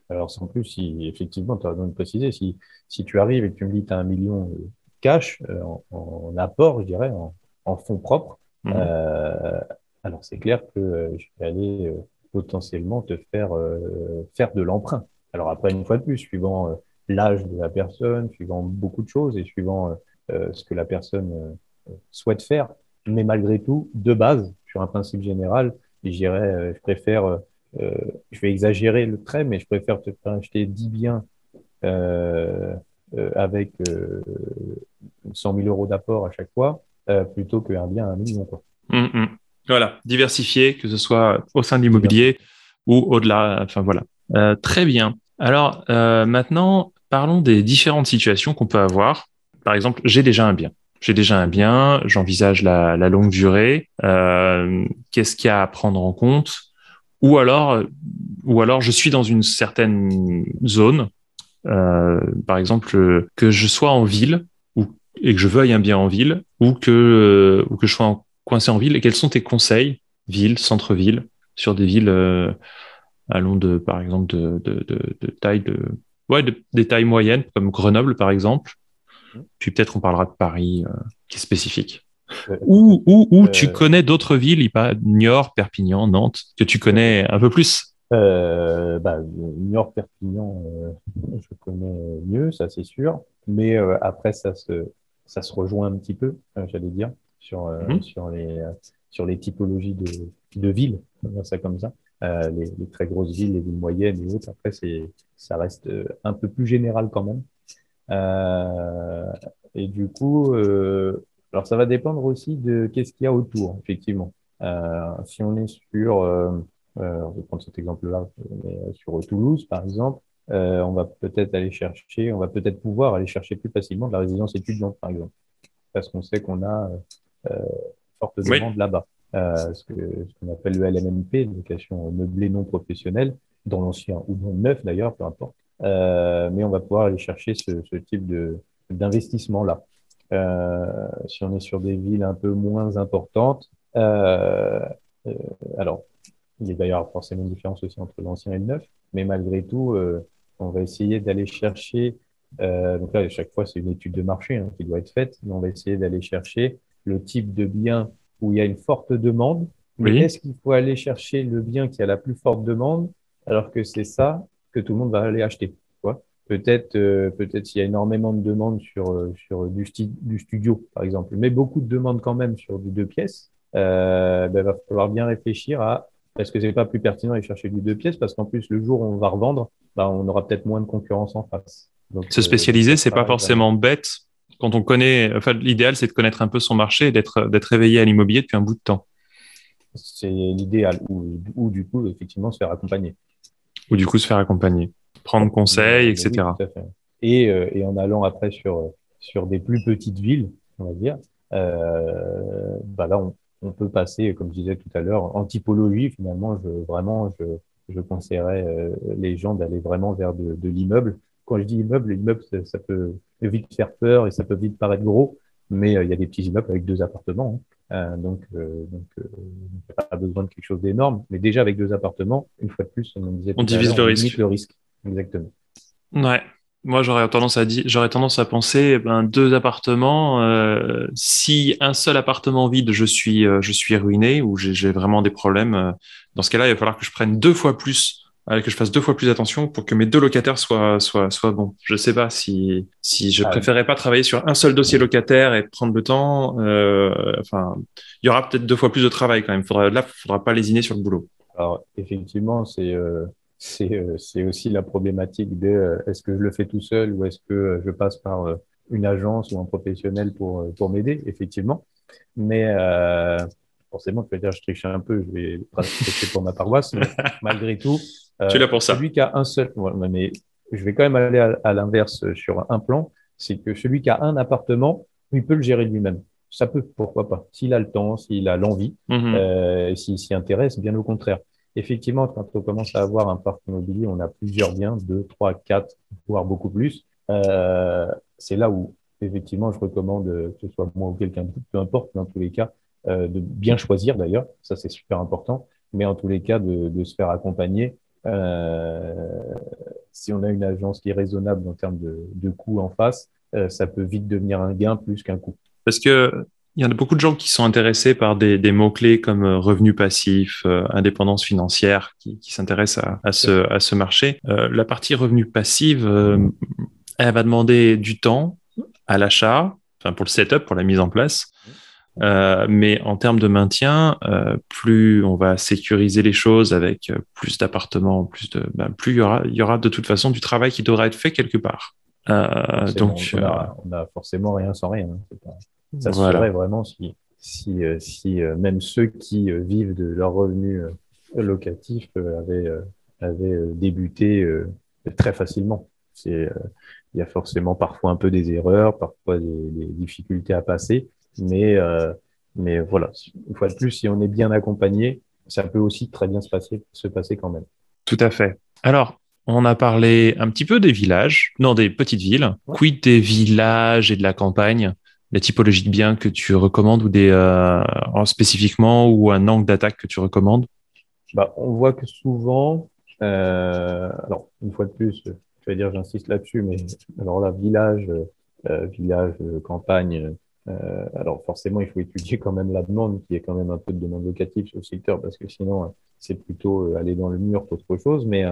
Alors, en plus, si effectivement, tu as besoin de préciser, si, si tu arrives et que tu me dis que tu as un million, cash, en, apport, je dirais, en, fonds propres. Mmh. alors c'est clair que je vais aller potentiellement te faire faire de l'emprunt. Alors après, une fois de plus, suivant l'âge de la personne, suivant beaucoup de choses et suivant ce que la personne souhaite faire. Mais malgré tout, de base, sur un principe général, je dirais, je préfère euh, je vais exagérer le trait, mais je préfère te faire acheter 10 biens euh, euh, avec 100 000 euros d'apport à chaque fois, plutôt qu'un bien à un million. Quoi. Hum, hum. Voilà, diversifier, que ce soit au sein de l'immobilier ou au-delà. Enfin voilà. très bien. Alors maintenant, parlons des différentes situations qu'on peut avoir. Par exemple, j'ai déjà un bien. J'ai déjà un bien, j'envisage la, longue durée. Qu'est-ce qu'il y a à prendre en compte? Ou alors, ou alors je suis dans une certaine zone, euh, par exemple que je sois en ville et que je veuille un bien en ville, ou que ou que je sois coincé en ville. Et quels sont tes conseils, ville, centre-ville, sur des villes euh, allons de par exemple de, de, de, de taille de ouais des tailles moyennes comme Grenoble par exemple. Mmh. Puis peut-être on parlera de Paris euh, qui est spécifique. Ou, ou, ou tu euh, connais d'autres villes, Niort, Perpignan, Nantes, que tu connais un peu plus euh, bah, Niort, Perpignan, je connais mieux, ça c'est sûr. Mais après, ça se, ça se rejoint un petit peu, j'allais dire, sur, mhm. sur, les, sur les typologies de, de villes, on va ça comme ça. Les, les, très grosses villes, les villes moyennes et autres. Après, c'est, ça reste un peu plus général quand même. et du coup, alors, ça va dépendre aussi de qu'est-ce qu'il y a autour, effectivement. Euh, si on est sur, euh, euh, on va prendre cet exemple-là, sur Toulouse, par exemple, euh, on va peut-être aller chercher, on va peut-être pouvoir aller chercher plus facilement de la résidence étudiante, par exemple, parce qu'on sait qu'on a euh, forte demande là-bas. Euh, ce qu'on appelle le LMNP, location meublée non professionnelle, dans l'ancien ou dans le neuf d'ailleurs, peu importe. Euh, mais on va pouvoir aller chercher ce, ce type d'investissement-là. Si on est sur des villes un peu moins importantes, alors il y a d'ailleurs forcément une différence aussi entre l'ancien et le neuf, mais malgré tout, on va essayer d'aller chercher. donc là, à chaque fois, c'est une étude de marché hein, qui doit être faite, mais on va essayer d'aller chercher le type de bien où il y a une forte demande. Mais est-ce qu'il faut aller chercher le bien qui a la plus forte demande alors que c'est ça que tout le monde va aller acheter Peut-être, euh, peut-être s'il y a énormément de demandes sur, euh, sur du, du, studio, par exemple, mais beaucoup de demandes quand même sur du deux pièces, euh, ben, va falloir bien réfléchir à est-ce que c'est pas plus pertinent d'aller chercher du deux pièces parce qu'en plus le jour où on va revendre, ben, on aura peut-être moins de concurrence en face. Donc, Se spécialiser, c'est pas forcément bête. Quand on connaît, enfin, l'idéal, c'est de connaître un peu son marché et d'être, d'être réveillé à l'immobilier depuis un bout de temps. C'est l'idéal, ou, ou du coup, effectivement, se faire accompagner. Ou du coup, se faire accompagner prendre conseil, etc. et, euh, et, en allant après sur, sur des plus petites villes, on va dire, euh, bah là, on, on, peut passer, comme je disais tout à l'heure, en typologie, finalement, je, vraiment, je, je conseillerais euh, les gens d'aller vraiment vers de, de l'immeuble. Quand je dis immeuble, l'immeuble, ça, ça, peut vite faire peur et ça peut vite paraître gros, mais il y a des petits immeubles avec deux appartements. Hein. Euh, donc, euh, donc euh, pas besoin de quelque chose d'énorme, mais déjà avec deux appartements, une fois de plus, on disait on divise le risque. le risque. Exactement. Ouais. Moi, j'aurais tendance à dire, j'aurais tendance à penser, eh ben, deux appartements. Euh, si un seul appartement vide, je suis, euh, je suis ruiné ou j'ai vraiment des problèmes. Euh, dans ce cas-là, il va falloir que je prenne deux fois plus, que je fasse deux fois plus attention pour que mes deux locataires soient, soient, soient bons. Je sais pas si, si je ah préférais pas travailler sur un seul dossier locataire et prendre le temps. enfin, il y aura peut-être deux fois plus de travail quand même. Faudra, là, faudra pas lésiner sur le boulot. Alors, effectivement, c'est euh, c'est aussi la problématique de euh, est-ce que je le fais tout seul ou est-ce que euh, je passe par une agence ou un professionnel pour, pour m'aider, effectivement. Mais euh, forcément, tu vas dire, je triche un peu, je vais prêcher pour ma paroisse, mais malgré tout, tu l'as pour ça. celui qui a un seul, mais je vais quand même aller à, l'inverse sur un plan, c'est que celui qui a un appartement, il peut le gérer lui-même. Ça peut, pourquoi pas, s'il a le temps, s'il a l'envie, mm-hmm. euh, s'il s'y intéresse, bien au contraire effectivement, quand on commence à avoir un parc immobilier, on a plusieurs biens, deux, trois, quatre, voire beaucoup plus. Euh, c'est là où, effectivement, je recommande, que ce soit moi ou quelqu'un d'autre, peu importe, dans tous les cas, euh, de bien choisir d'ailleurs, ça c'est super important, mais en tous les cas, de, de se faire accompagner. Euh, si on a une agence qui est raisonnable en termes de, de coûts en face, ça peut vite devenir un gain plus qu'un coût. Parce que il y en a beaucoup de gens qui sont intéressés par des, mots-clés comme revenu passif, indépendance financière, qui, s'intéressent à, ce, marché. la partie revenu passif, elle va demander du temps à l'achat, enfin pour le setup, pour la mise en place. Euh, mais en termes de maintien, euh, plus on va sécuriser les choses avec euh, plus d'appartements, plus de, ben, plus il y aura, il y aura de toute façon du travail qui devra être fait quelque part. donc, on a, forcément rien sans rien. Hein. Ça serait vraiment si, si, si même ceux qui vivent de leurs revenus locatifs avaient, avaient débuté très facilement. C'est il y a forcément parfois un peu des erreurs, parfois des, des difficultés à passer, mais, euh, mais voilà, une fois de plus, si on est bien accompagné, ça peut aussi très bien se passer, se passer quand même. Tout à fait. Alors, on a parlé un petit peu des villages, non, des petites villes. Quid des villages et de la campagne? La typologie de biens que tu recommandes ou des, euh, spécifiquement ou un angle d'attaque que tu recommandes? Bah, On voit que souvent, euh, alors une fois de plus, je vais dire, j'insiste là-dessus, mais alors là, village, euh, village, campagne, euh, alors forcément, il faut étudier quand même la demande, qui est quand même un peu de demande locative sur le secteur, parce que sinon, euh, c'est plutôt euh, aller dans le mur qu'autre chose. Mais,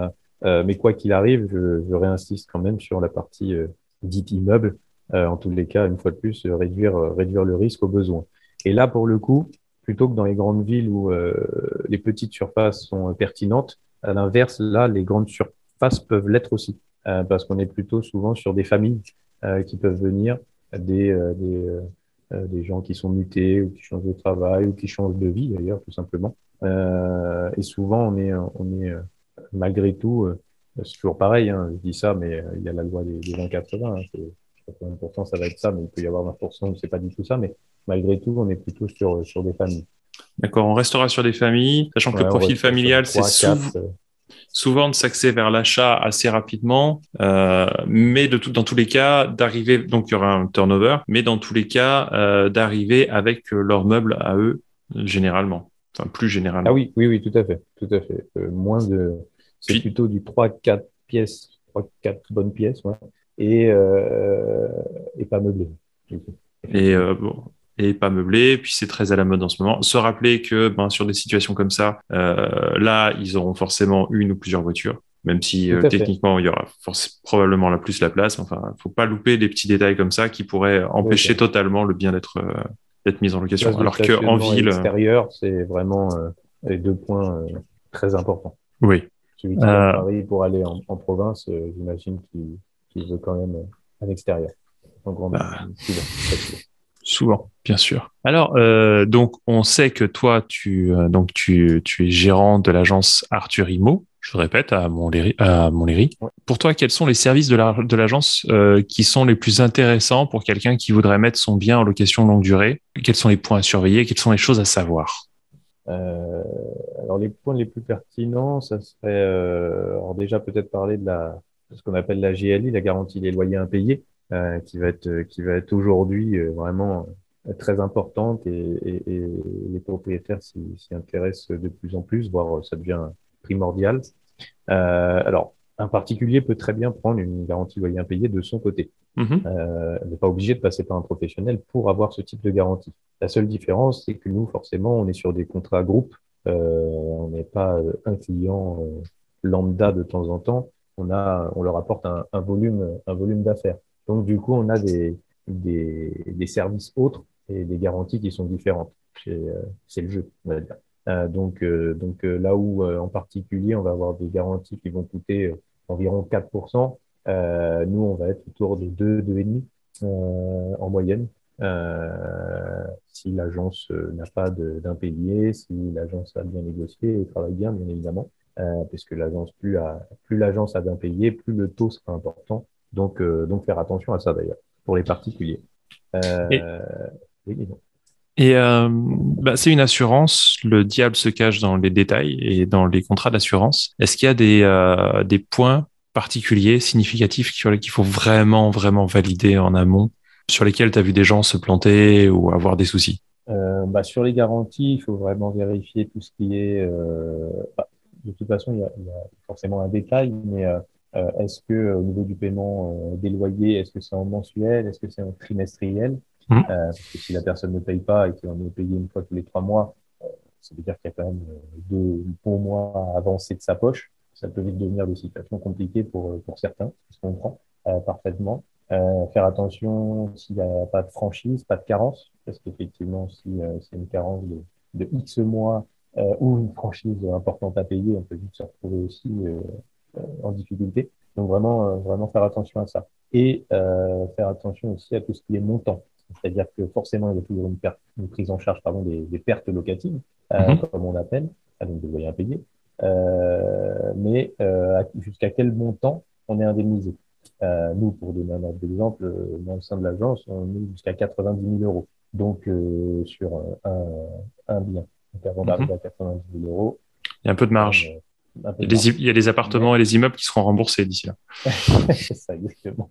mais quoi qu'il arrive, je, je, réinsiste quand même sur la partie dite immeuble. en tous les cas, une fois de plus, réduire, le risque au besoin. Et là, pour le coup, plutôt que dans les grandes villes où les petites surfaces sont pertinentes, à l'inverse, là, les grandes surfaces peuvent l'être aussi, parce qu'on est plutôt souvent sur des familles qui peuvent venir, des, euh, des gens qui sont mutés ou qui changent de travail ou qui changent de vie d'ailleurs tout simplement. Euh, et souvent on est, on est euh, malgré tout, c'est toujours pareil, hein, je dis ça, mais il y a la loi des, des 20-80, hein, 80% ça va être ça, mais il peut y avoir 20% où c'est pas du tout ça, mais malgré tout on est plutôt sur, sur des familles. D'accord, on restera sur des familles, sachant que le profil familial, c'est souvent, souvent de s'axer vers l'achat assez rapidement, euh, mais de tout, dans tous les cas, d'arriver, donc il y aura un turnover, mais dans tous les cas, euh, d'arriver avec euh, leurs meubles à eux, généralement. Enfin, plus généralement. Ah oui, oui, oui, tout à fait. Tout à fait. moins de. C'est plutôt du 3-4 pièces, 3-4 bonnes pièces, ouais, et, et pas meublé. Et bon, et pas meublé. Puis c'est très à la mode en ce moment. Se rappeler que ben, sur des situations comme ça, euh, là, ils auront forcément une ou plusieurs voitures, même si euh, techniquement, il y aura probablement la plus la place. Enfin, faut pas louper des petits détails comme ça qui pourraient empêcher totalement le bien d'être euh, d'être mis en location. Alors qu'en ville, extérieur, c'est vraiment les deux points très importants. Oui. Celui qui à Paris pour aller en, province, j'imagine qu'il veut quand même un extérieur. En grande, bah. Souvent, bien sûr. Alors, euh, donc, on sait que toi, tu, euh, donc, tu, tu es gérant de l'agence Arthur Imo, je le répète, à Montlhéry. À Pour toi, quels sont les services de l'agence euh, qui sont les plus intéressants pour quelqu'un qui voudrait mettre son bien en location longue durée? Quels sont les points à surveiller? Quelles sont les choses à savoir? Alors, les points les plus pertinents, ça serait alors déjà peut-être parler de, la, de ce qu'on appelle la GLI, la garantie des loyers impayés. Euh, qui va être qui va être aujourd'hui euh, vraiment très importante et, et, et les propriétaires s'y intéressent de plus en plus, voire ça devient primordial. Euh, alors, un particulier peut très bien prendre une garantie loyer impayé de son côté. Mmh. Euh, n'est pas obligé de passer par un professionnel pour avoir ce type de garantie. La seule différence, c'est que nous, forcément, on est sur des contrats groupes. Euh, on n'est pas un client lambda de temps en temps. On a, on leur apporte un, un volume, un volume d'affaires. Donc, du coup, on a des, des, des, services autres et des garanties qui sont différentes. Euh, c'est le jeu, on va dire. Euh, donc, euh, donc là où, en particulier, on va avoir des garanties qui vont coûter environ 4%, nous, on va être autour de 2, 2,5% en moyenne. si l'agence n'a pas d'impayé, si l'agence a bien négocié et travaille bien, bien évidemment, puisque l'agence, plus, plus l'agence a d'impayés, plus le taux sera important donc, euh, donc faire attention à ça d'ailleurs, pour les particuliers. Euh, et, oui, et euh, bah, c'est une assurance, le diable se cache dans les détails et dans les contrats d'assurance. Est-ce qu'il y a des, des points particuliers, significatifs sur lesquels il faut vraiment, vraiment valider en amont, sur lesquels tu as vu des gens se planter ou avoir des soucis? Bah, Sur les garanties, il faut vraiment vérifier tout ce qui est... Bah, de toute façon, il y, a, il y, a, forcément un détail, mais est-ce que au niveau du paiement des loyers, est-ce que c'est en mensuel, est-ce que c'est en trimestriel? Mhm. Parce que si la personne ne paye pas et qu'on est payé une fois tous les trois mois, ça veut dire qu'il y a quand même deux bons mois à avancer de sa poche. Ça peut vite devenir des situations compliquées pour, pour certains, ce qu'on comprend parfaitement. Euh, faire attention s'il n'y a pas de franchise, pas de carence, parce qu'effectivement, si euh, c'est une carence de, de X mois euh, ou une franchise importante à payer, on peut vite se retrouver aussi en difficulté. Donc vraiment, vraiment faire attention à ça. Et faire attention aussi à tout ce qui est montant. C'est-à-dire que forcément, il y a toujours une, perte, une prise en charge pardon, des, des pertes locatives, Mhm. comme on appelle, donc des loyers impayés. mais jusqu'à quel montant on est indemnisé? Euh, nous, pour donner un ordre d'exemple, euh, dans le sein de l'agence, on est jusqu'à 90 000 euros. Donc, euh, sur un, un bien. Donc, avant Mhm. d'arriver à 90 000 euros, Il y a un peu de marge. Il y a des appartements et des immeubles qui seront remboursés d'ici là. c'est ça exactement.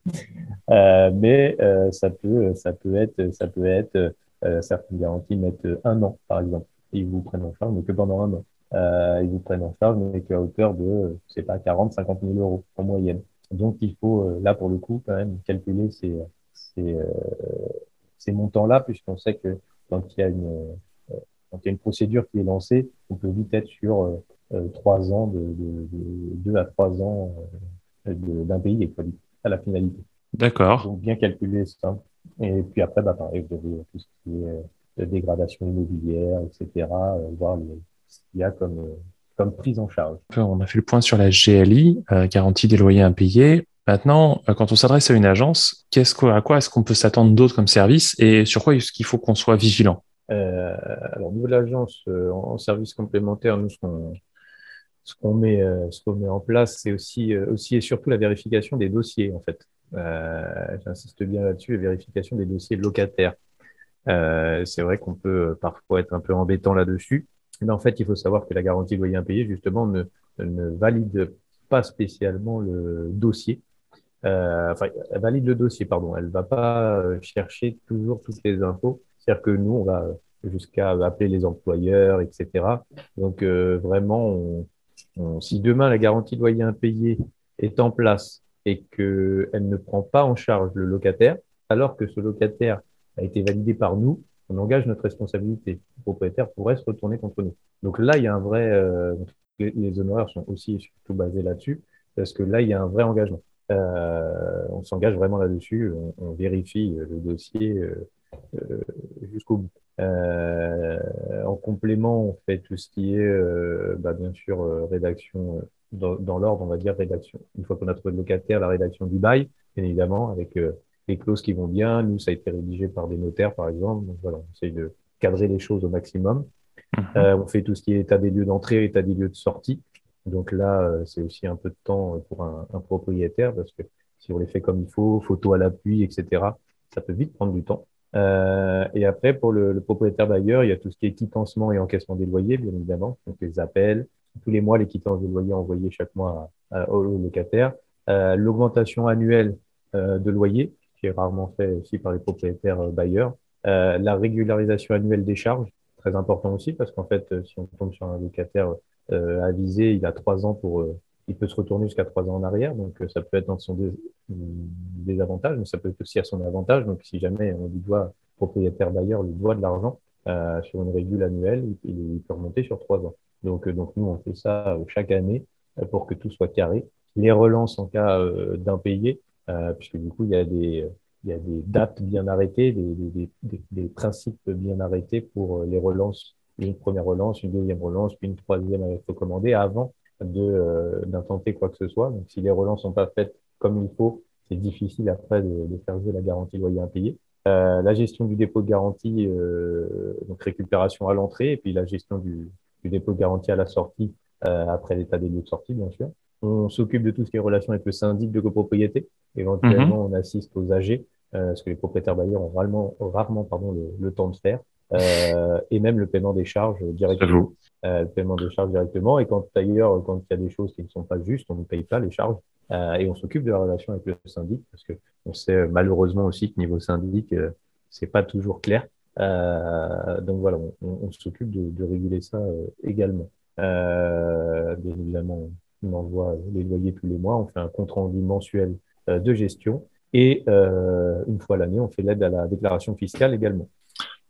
Euh, mais euh, ça peut, ça peut être, ça peut être euh, certaines garanties mettent un an par exemple. Et ils vous prennent en charge, mais que pendant un an. Euh, ils vous prennent en charge, mais qu'à hauteur de, je sais pas, 40, 50 000 euros en moyenne. Donc il faut là pour le coup quand même calculer ces, ces, ces montants-là, puisqu'on sait que quand il y a une quand il y a une procédure qui est lancée, on peut vite être sur trois ans de, de, de, deux à trois ans d'impayé à la finalité. D'accord. Donc bien calculer ça. Et puis après, bah, pareil, vous avez tout ce qui est euh, dégradation immobilière, etc. Euh, voir les, ce qu'il y a comme, euh, comme prise en charge. On a fait le point sur la GLI, euh, garantie des loyers impayés. Maintenant, euh, quand on s'adresse à une agence, qu'est-ce que, à quoi est-ce qu'on peut s'attendre d'autre comme service et sur quoi est-ce qu'il faut qu'on soit vigilant? Euh, Alors, de l'agence, euh, en service complémentaire, nous, ce qu'on ce qu'on met, euh, ce qu'on met en place, c'est aussi, euh, aussi et surtout la vérification des dossiers, en fait. J'insiste bien là-dessus, la vérification des dossiers locataires. c'est vrai qu'on peut parfois être un peu embêtant là-dessus. Mais en fait, il faut savoir que la garantie de loyer impayé, justement, ne, ne valide pas spécialement le dossier. Euh, enfin, elle valide le dossier, pardon. Elle va pas chercher toujours toutes les infos. C'est-à-dire que nous, on va jusqu'à appeler les employeurs, etc. Donc, euh, vraiment, on, on, si demain la garantie loyer impayé est en place et qu'elle ne prend pas en charge le locataire, alors que ce locataire a été validé par nous, on engage notre responsabilité. Le propriétaire pourrait se retourner contre nous. Donc là, il y a un vrai, euh, les, honoraires sont aussi surtout basés là-dessus, parce que là, il y a un vrai engagement. Euh, on s'engage vraiment là-dessus, on, on, vérifie le dossier euh, jusqu'au bout. Euh, en complément, on fait tout ce qui est, bah, bien sûr, rédaction dans, dans l'ordre, on va dire rédaction. Une fois qu'on a trouvé le locataire, la rédaction du bail, bien évidemment, avec les clauses qui vont bien. Nous, ça a été rédigé par des notaires, par exemple. Donc voilà, on essaye de cadrer les choses au maximum. Mhm. Euh, on fait tout ce qui est état des lieux d'entrée, état des lieux de sortie. Donc là, euh, c'est aussi un peu de temps pour un, un, propriétaire parce que si on les fait comme il faut, photo à l'appui, etc., ça peut vite prendre du temps. Euh, et après, pour le, le propriétaire bailleur, il y a tout ce qui est quittencement et encaissement des loyers, bien évidemment. Donc les appels, tous les mois, les quittances de loyer envoyées chaque mois à, à, au locataire. Euh, L'augmentation annuelle euh, de loyer, qui est rarement fait aussi par les propriétaires bailleurs. La régularisation annuelle des charges, très important aussi, parce qu'en fait, si on tombe sur un locataire avisé, il a trois ans pour, il peut se retourner jusqu'à trois ans en arrière, donc ça peut être dans son dés désavantage, mais ça peut être aussi à son avantage. Donc, si jamais on lui doit, propriétaire bailleur lui doit de l'argent euh, sur une régule annuelle, il, peut remonter sur trois ans. Donc, donc nous, on fait ça chaque année pour que tout soit carré. Les relances en cas d'impayé, euh, puisque du coup, il y a des, il y a des dates bien arrêtées, des, des, des, des, principes bien arrêtés pour les relances, une première relance, une deuxième relance, puis une troisième avec recommandée avant euh, d'intenter quoi que ce soit. Donc, si les relances sont pas faites comme il faut, c'est difficile après de, de, faire jouer la garantie loyer impayé. Euh, la gestion du dépôt de garantie, euh, donc récupération à l'entrée, et puis la gestion du, du, dépôt de garantie à la sortie, euh, après l'état des lieux de sortie, bien sûr. On s'occupe de tout ce qui est relation avec le syndic de copropriété. Éventuellement, mmh. on assiste aux AG, euh, ce que les propriétaires bailleurs ont rarement, rarement pardon, le, le, temps de faire, euh, et même le paiement des charges directement. Euh, le paiement des charges directement. Et quand d'ailleurs, quand il y a des choses qui ne sont pas justes, on ne paye pas les charges euh, et on s'occupe de la relation avec le syndic parce que on sait malheureusement aussi que niveau syndic, euh, c'est pas toujours clair. donc voilà, on, on s'occupe de, de, réguler ça également. bien évidemment, on envoie les loyers tous les mois, on fait un compte rendu mensuel de gestion et une fois l'année, on fait l'aide à la déclaration fiscale également.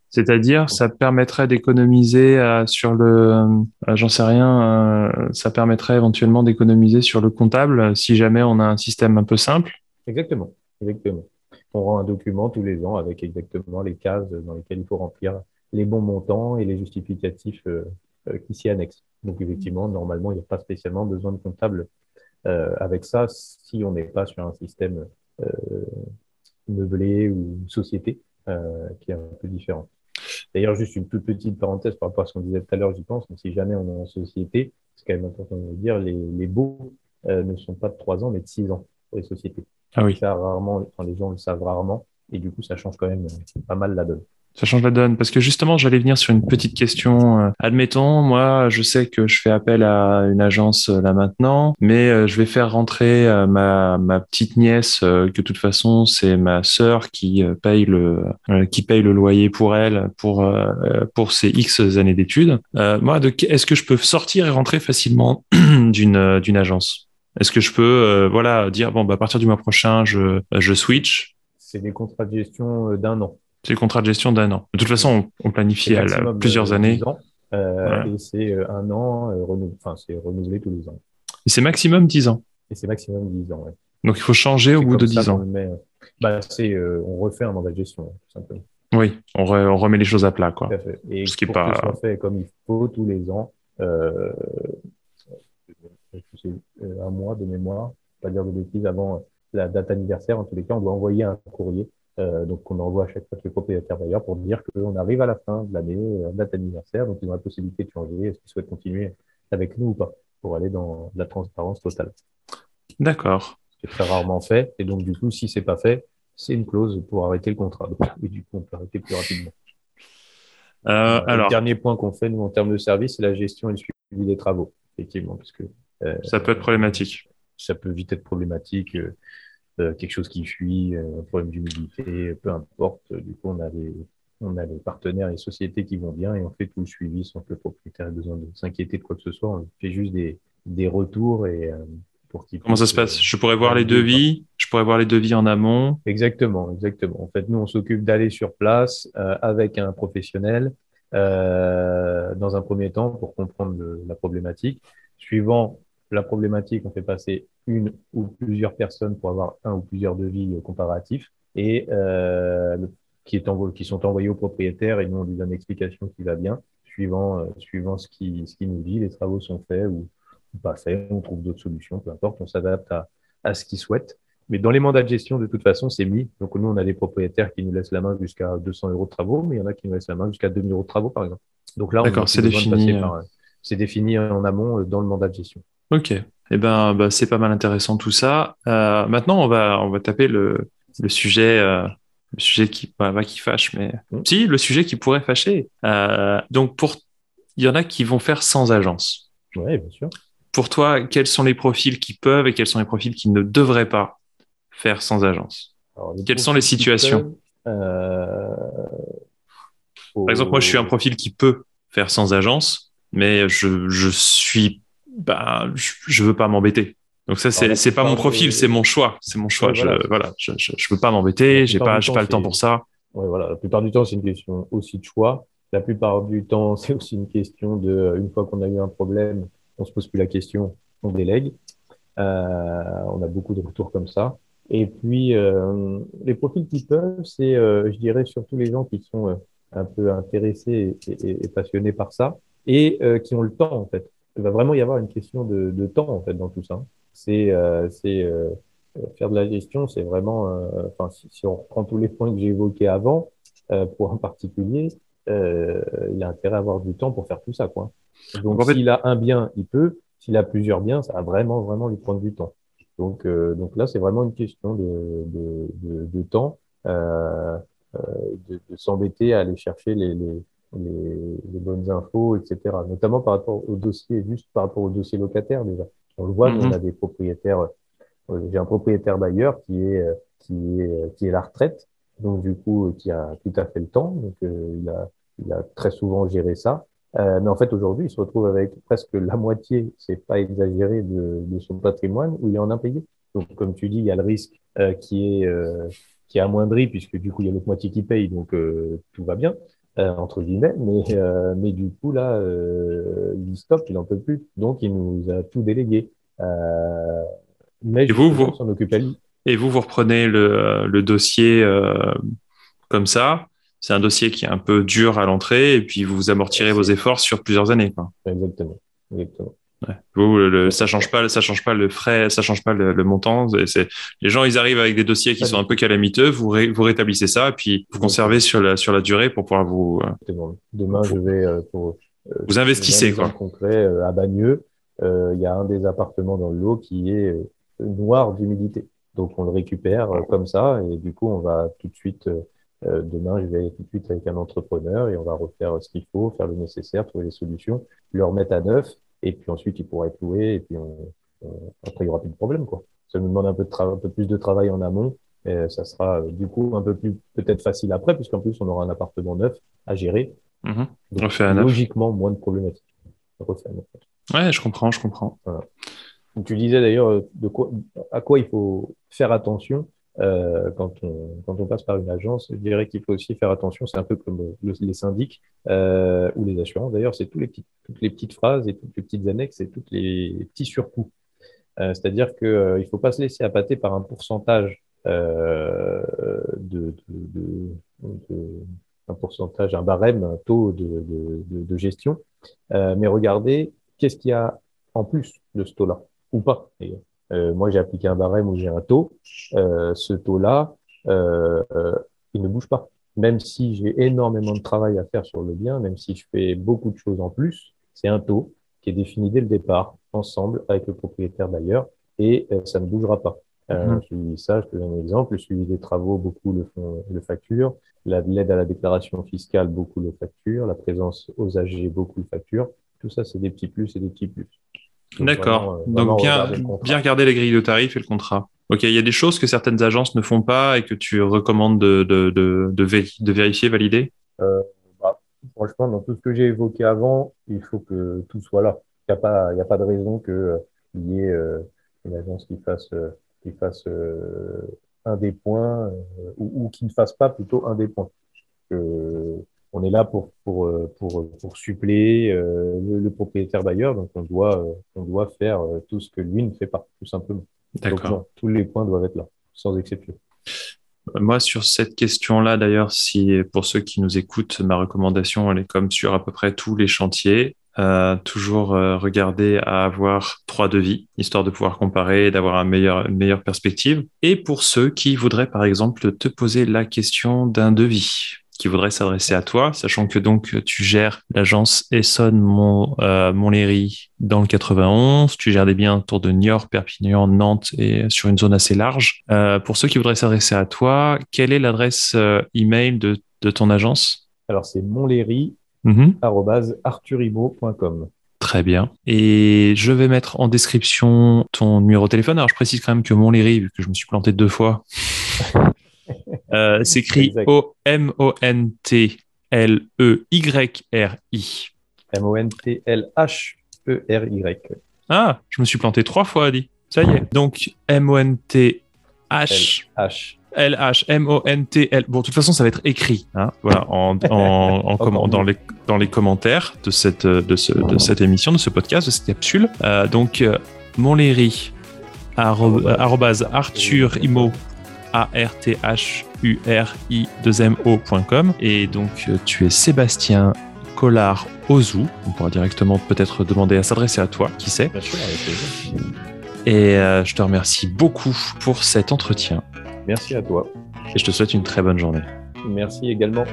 C'est-à-dire, ça permettrait d'économiser sur le, j'en sais rien, ça permettrait éventuellement d'économiser sur le comptable si jamais on a un système un peu simple. Exactement, exactement. On rend un document tous les ans avec exactement les cases dans lesquelles il faut remplir les bons montants et les justificatifs euh, euh, qui s'y annexent. Donc effectivement, normalement, il n'y a pas spécialement besoin de comptable euh, avec ça si on n'est pas sur un système meublé ou une société qui est un peu différent. D'ailleurs, juste une toute petite parenthèse par rapport à ce qu'on disait tout à l'heure, j'y pense, mais si jamais on est en société, c'est quand même important de le dire, les, les baux ne sont pas de 3 ans, mais de 6 ans pour les sociétés. Ah oui. Ça, rarement, enfin, les gens le savent rarement, et du coup, ça change quand même pas mal la donne. Ça change la donne parce que justement, j'allais venir sur une petite question. Euh, admettons, moi, je sais que je fais appel à une agence euh, là maintenant, mais euh, je vais faire rentrer ma, ma petite nièce, que de toute façon, c'est ma sœur qui paye le qui paye le loyer pour elle pour pour ses X années d'études. moi, est-ce que je peux sortir et rentrer facilement d'une d'une agence? Est-ce que je peux voilà dire bon bah à partir du mois prochain, je je switch? C'est des contrats de gestion d'un an. C'est le contrat de gestion d'un an. De toute façon, on, planifie à plusieurs années. Euh, Et c'est euh, un an, euh, enfin, c'est renouvelé tous les ans. Et c'est maximum 10 ans. Et c'est maximum 10 ans, ouais. Donc il faut changer au bout de 10 ans. On, bah, on refait un mandat de gestion, tout simplement. Oui, on, remet les choses à plat. Quoi. Tout à fait. Et Ce qui pour pas... que fait comme il faut tous les ans, euh, un mois de mémoire, pas dire de bêtises, avant la date anniversaire, en tous les cas, on doit envoyer un courrier euh, donc, on envoie à chaque fois les propriétaires d'ailleurs pour dire qu'on arrive à la fin de l'année, euh, date anniversaire, donc ils ont la possibilité de changer, est-ce qu'ils souhaitent continuer avec nous ou pas, pour aller dans la transparence totale? D'accord. C'est très rarement fait, et donc du coup, si c'est pas fait, c'est une clause pour arrêter le contrat. et du coup, on peut arrêter plus rapidement. Euh, euh, alors... Le dernier point qu'on fait, nous, en termes de service, c'est la gestion et le suivi des travaux, effectivement, parce que ça peut être problématique. Ça peut vite être problématique. Euh, quelque chose qui fuit, euh, un problème d'humidité, peu importe. Du coup, on a les, on a les partenaires et sociétés qui vont bien et on fait tout le suivi sans que le propriétaire ait besoin de s'inquiéter de quoi que ce soit. On fait juste des, des retours et euh, pour qu'il Comment ça se passe? Je pourrais voir les devis? Je pourrais voir les devis en amont? Exactement, exactement. En fait, nous, on s'occupe d'aller sur place avec un professionnel euh, dans un premier temps pour comprendre la problématique. Suivant la problématique, on fait passer une ou plusieurs personnes pour avoir un ou plusieurs devis euh, comparatifs et euh, qui, est qui sont envoyés au propriétaire et nous on lui donne l'explication qui va bien suivant euh, suivant ce qui ce qui nous dit les travaux sont faits ou, pas faits on trouve d'autres solutions peu importe on s'adapte à, à ce qu'il souhaite mais dans les mandats de gestion, de toute façon, c'est mis. Donc, nous, on a des propriétaires qui nous laissent la main jusqu'à 200 euros de travaux, mais il y en a qui nous laissent la main jusqu'à 2000 euros de travaux, par exemple. Donc là, c'est défini. C'est défini en amont dans le mandat de gestion. Ok. Eh ben, bah, c'est pas mal intéressant tout ça. Euh, maintenant, on va, on va taper le, le sujet, euh, le sujet qui, bah, qui fâche, mais mmh. si, le sujet qui pourrait fâcher. Euh, donc, pour, il y en a qui vont faire sans agence. Oui, bien sûr. Pour toi, quels sont les profils qui peuvent et quels sont les profils qui ne devraient pas faire sans agence? Quelles sont les situations? Par exemple, moi, je suis un profil qui peut faire sans agence, mais je, je suis bah, je, veux pas m'embêter. Donc ça, c'est, c'est pas mon profil, c'est mon choix. C'est mon choix. je, voilà, je, je, je, veux pas m'embêter, j'ai pas, j'ai pas le temps pour ça. Ouais, voilà. La plupart du temps, c'est une question aussi de choix. La plupart du temps, c'est aussi une question de, une fois qu'on a eu un problème, on se pose plus la question, on délègue. Euh, on a beaucoup de retours comme ça. Et puis, euh, les profils qui peuvent, c'est, euh, je dirais, surtout les gens qui sont euh, un peu intéressés et, et, et, passionnés par ça et euh, qui ont le temps, en fait il va vraiment y avoir une question de, de temps en fait dans tout ça. C'est euh, c'est euh, faire de la gestion, c'est vraiment, euh, enfin si, si, on reprend tous les points que j'ai évoqués avant, euh, pour un particulier, il a intérêt à avoir du temps pour faire tout ça quoi. Donc s'il a un bien, il peut. S'il a plusieurs biens, ça va vraiment vraiment lui prendre du temps. Donc donc là c'est vraiment une question de de, de, de temps. Euh, de, de s'embêter à aller chercher les, les, les, les, bonnes infos, etc. Notamment par rapport au dossier, juste par rapport au dossier locataire déjà. On le voit, on mhm. a des propriétaires. Euh, j'ai un propriétaire bailleur qui est euh, qui est euh, qui est la retraite, donc du coup qui a tout à fait le temps, donc il a il a très souvent géré ça. mais en fait, aujourd'hui, il se retrouve avec presque la moitié, c'est pas exagéré, de, de, son patrimoine où il est en impayé. Donc, comme tu dis, il y a le risque qui est qui est amoindri puisque du coup il y a l'autre moitié qui paye, donc tout va bien. Euh, entre guillemets, mais, euh, mais du coup, là, euh, il stoppe, il n'en peut plus. Donc, il nous a tout délégué. mais et vous, vous. Et vous, vous reprenez le, le dossier comme ça. C'est un dossier qui est un peu dur à l'entrée et puis vous amortirez vos efforts sur plusieurs années. Quoi. Exactement. Exactement. Ouais. Vous, le, ça change pas, ça change pas le frais, ça change pas le, le montant. C'est les gens, ils arrivent avec des dossiers qui sont un peu calamiteux. Vous, vous rétablissez ça, et puis vous conservez sur la sur la durée pour pouvoir vous. Euh, Demain, je vais euh, pour. Euh, vous investissez quoi. Concret à Bagneux, il y a un des appartements dans le lot qui est noir d'humidité. Donc on le récupère comme ça, et du coup on va tout de suite. demain, je vais tout de suite avec un entrepreneur et on va refaire ce qu'il faut, faire le nécessaire, trouver les solutions, le remettre à neuf et puis ensuite, il pourra être loué, et puis on, après, il n'y aura plus de problème, quoi. Ça nous demande un peu, de un peu plus de travail en amont, et ça sera euh, du coup un peu plus peut-être facile après, puisqu'en plus, on aura un appartement neuf à gérer. Mmh. Donc, logiquement, moins de problématiques. Ouais, je comprends, je comprends. Voilà. Donc, tu disais d'ailleurs euh, de quoi, à quoi il faut faire attention euh, quand, on, quand on passe par une agence, je dirais qu'il faut aussi faire attention. C'est un peu comme les syndics euh, ou les assurances. D'ailleurs, c'est tous les petits, toutes les petites phrases et toutes les petites annexes et tous les petits surcoûts. Euh, C'est-à-dire qu'il euh, ne faut pas se laisser appâter par un pourcentage euh, de, de, de, un pourcentage, un barème, un taux de, de gestion, euh, mais regardez qu'est-ce qu'il y a en plus de ce taux-là ou pas. Euh, moi, j'ai appliqué un barème où j'ai un taux. Euh, ce taux-là, euh, il ne bouge pas. Même si j'ai énormément de travail à faire sur le bien, même si je fais beaucoup de choses en plus, c'est un taux qui est défini dès le départ, ensemble avec le propriétaire d'ailleurs, et ça ne bougera pas. Euh, mmh. ça, je te donne un exemple. Le suivi des travaux, beaucoup le, font, le facture. L'aide à la déclaration fiscale, beaucoup le facture. La présence aux AG, beaucoup le facture. Tout ça, c'est des petits plus et des petits plus. D'accord. Euh, Donc bien, bien regarder les grilles de tarifs et le contrat. Ok, il y a des choses que certaines agences ne font pas et que tu recommandes de, de, de, de, vérifier, valider? Euh, bah, Franchement, dans tout ce que j'ai évoqué avant, il faut que tout soit là. Il n'y a, pas, a pas de raison qu'il euh, y ait euh, une agence qui fasse, qui fasse un des points ou, ou, qui ne fasse pas plutôt un des points. On est là pour pour euh, pour, pour suppléer euh, le, propriétaire bailleur, donc on doit euh, on doit faire tout ce que lui ne fait pas, tout simplement. D'accord. tous les points doivent être là, sans exception. Moi, sur cette question-là, d'ailleurs, si pour ceux qui nous écoutent, ma recommandation, elle est comme sur à peu près tous les chantiers. toujours regarder à avoir trois devis, histoire de pouvoir comparer et d'avoir un meilleur, une meilleure perspective. Et pour ceux qui voudraient, par exemple, te poser la question d'un devis, qui voudrait s'adresser à toi, sachant que donc tu gères l'agence Essonne Mont, euh, Montlhéry dans le 91, tu gères des biens autour de Niort, Perpignan, Nantes et sur une zone assez large. Euh, pour ceux qui voudraient s'adresser à toi, quelle est l'adresse euh, email de, de ton agence? Alors c'est montlhéry mhm. Très bien. Et je vais mettre en description ton numéro de téléphone. Alors, je précise quand même que Montlhéry, vu que je me suis planté deux fois, Euh, s'écrit O-M-O-N-T-L-E-Y-R-I. M-O-N-T-L-H-E-R-Y. Ah, je me suis planté trois fois, dit. Ça y est. Donc, M-O-N-T-H. H. L-H, M-O-N-T-L. Bon, de toute façon, ça va être écrit, hein, voilà, en, en, dans, les, dans les commentaires de cette, de, ce, de cette émission, de ce podcast, de cette capsule. Euh, donc, euh, Montlhéry, arrobase Arthur Imo A-R-T-H-U-R-I-2-M-O.com. Et donc, euh, tu es Sébastien Collard Ozou. On pourra directement peut-être demander à s'adresser à toi, qui sait. Et euh, je te remercie beaucoup pour cet entretien. Merci à toi. Et je te souhaite une très bonne journée. Merci également.